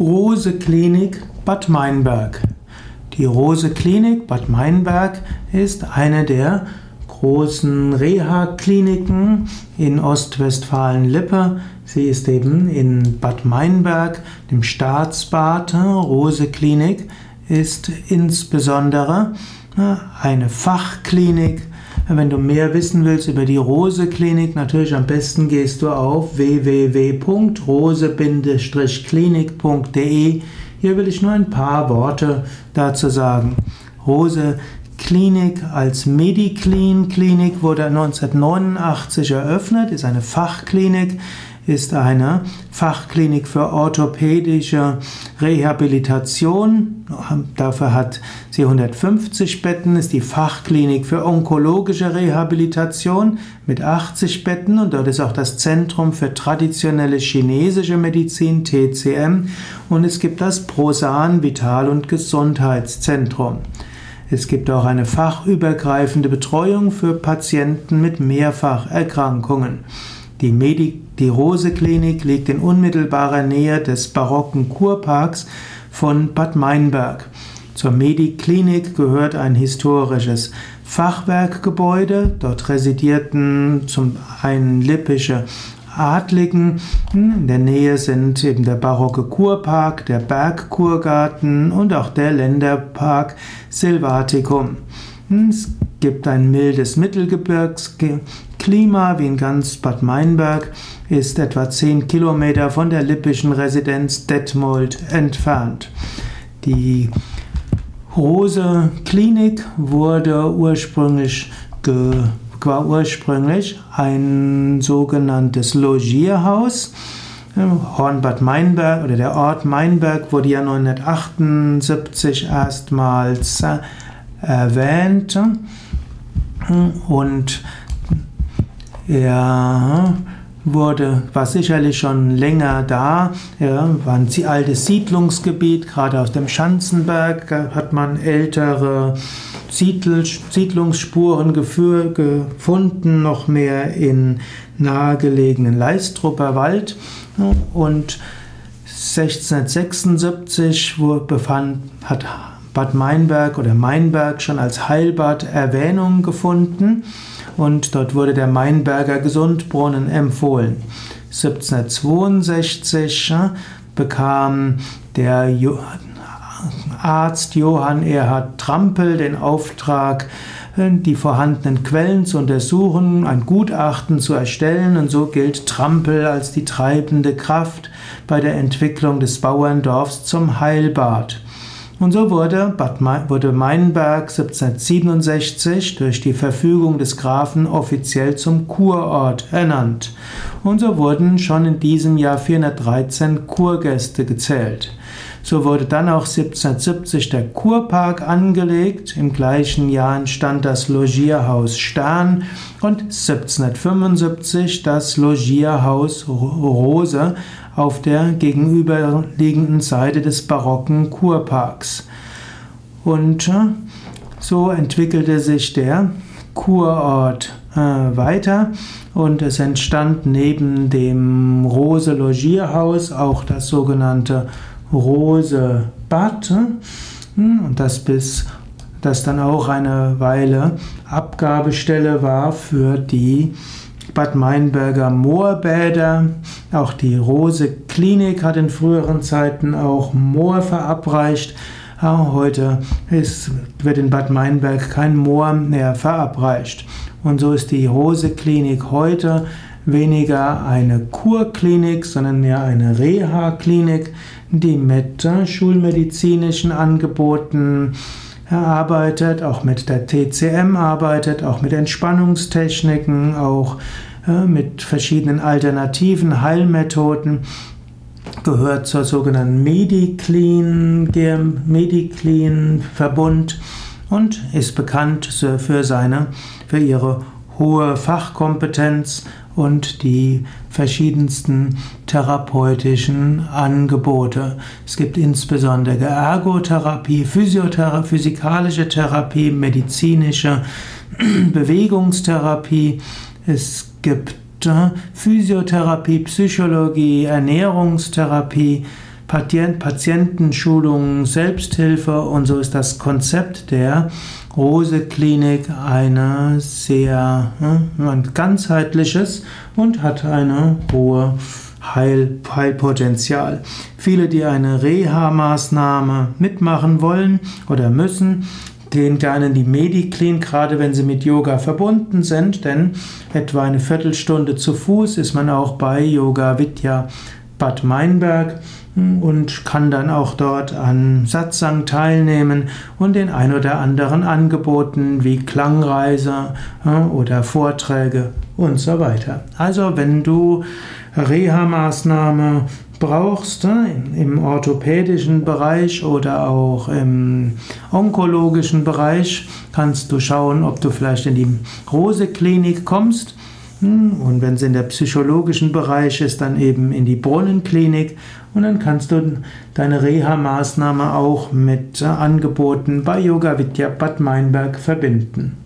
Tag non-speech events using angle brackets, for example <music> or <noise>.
Rose Klinik Bad Meinberg. Die Rose Klinik Bad Meinberg ist eine der großen Reha-Kliniken in Ostwestfalen-Lippe. Sie ist eben in Bad Meinberg, dem Staatsbad. Rose Klinik ist insbesondere äh, eine Fachklinik wenn du mehr wissen willst über die Rose Klinik, natürlich am besten gehst du auf www.rose-klinik.de. Hier will ich nur ein paar Worte dazu sagen. Rose Klinik als Mediclean Klinik wurde 1989 eröffnet, ist eine Fachklinik ist eine Fachklinik für orthopädische Rehabilitation. Dafür hat sie 150 Betten, ist die Fachklinik für onkologische Rehabilitation mit 80 Betten und dort ist auch das Zentrum für traditionelle chinesische Medizin TCM und es gibt das Prosan Vital- und Gesundheitszentrum. Es gibt auch eine fachübergreifende Betreuung für Patienten mit Mehrfacherkrankungen. Die, Medi die Rose Klinik liegt in unmittelbarer Nähe des barocken Kurparks von Bad Meinberg. Zur Mediklinik gehört ein historisches Fachwerkgebäude. Dort residierten zum einen lippische Adligen. In der Nähe sind eben der barocke Kurpark, der Bergkurgarten und auch der Länderpark Silvaticum. Es gibt ein mildes Mittelgebirgsklima, wie in ganz Bad Meinberg, ist etwa 10 Kilometer von der lippischen Residenz Detmold entfernt. Die Rose Klinik wurde ursprünglich war ursprünglich ein sogenanntes Logierhaus. Hornbad Meinberg oder der Ort Meinberg wurde ja 1978 erstmals erwähnt. Und er wurde, war sicherlich schon länger da, ja, war ein altes Siedlungsgebiet, gerade aus dem Schanzenberg hat man ältere Siedl Siedlungsspuren gefunden, noch mehr in nahegelegenen Leistrupper Wald. Und 1676 befand, hat Bad Meinberg oder Meinberg schon als Heilbad Erwähnung gefunden und dort wurde der Meinberger Gesundbrunnen empfohlen. 1762 äh, bekam der Arzt Johann Erhard Trampel den Auftrag, äh, die vorhandenen Quellen zu untersuchen, ein Gutachten zu erstellen und so gilt Trampel als die treibende Kraft bei der Entwicklung des Bauerndorfs zum Heilbad. Und so wurde, wurde Meinberg 1767 durch die Verfügung des Grafen offiziell zum Kurort ernannt. Und so wurden schon in diesem Jahr 413 Kurgäste gezählt. So wurde dann auch 1770 der Kurpark angelegt. Im gleichen Jahr entstand das Logierhaus Stern und 1775 das Logierhaus Rose auf der gegenüberliegenden Seite des barocken Kurparks. Und äh, so entwickelte sich der Kurort äh, weiter und es entstand neben dem Rose Logierhaus auch das sogenannte Rose Bad hm, und das bis das dann auch eine Weile Abgabestelle war für die Bad Meinberger Moorbäder. Auch die Rose Klinik hat in früheren Zeiten auch Moor verabreicht. Heute ist, wird in Bad Meinberg kein Moor mehr verabreicht. Und so ist die Rose Klinik heute weniger eine Kurklinik, sondern mehr eine Reha-Klinik, die mit schulmedizinischen Angeboten arbeitet, auch mit der TCM arbeitet, auch mit Entspannungstechniken, auch äh, mit verschiedenen alternativen Heilmethoden, gehört zur sogenannten Mediclean, Mediclean Verbund und ist bekannt für seine, für ihre hohe Fachkompetenz und die verschiedensten therapeutischen Angebote. Es gibt insbesondere Ergotherapie, Physiotherapie, physikalische Therapie, medizinische <clears throat> Bewegungstherapie. Es gibt äh, Physiotherapie, Psychologie, Ernährungstherapie, Patientenschulung, Selbsthilfe und so ist das Konzept der Rose Klinik eine sehr ein ganzheitliches und hat eine hohe Heil, Heilpotenzial. Viele, die eine Reha-Maßnahme mitmachen wollen oder müssen, gehen gerne in die Mediclean, gerade wenn sie mit Yoga verbunden sind, denn etwa eine Viertelstunde zu Fuß ist man auch bei Yoga Vidya Bad Meinberg hm, und kann dann auch dort an Satsang teilnehmen und den ein oder anderen Angeboten wie Klangreise hm, oder Vorträge und so weiter. Also wenn du Reha-Maßnahme brauchst, im orthopädischen Bereich oder auch im onkologischen Bereich, kannst du schauen, ob du vielleicht in die Rose-Klinik kommst. Hm, und wenn es in der psychologischen Bereich ist, dann eben in die Brunnenklinik. Und dann kannst du deine Reha-Maßnahme auch mit Angeboten bei Yoga Vidya Bad Meinberg verbinden.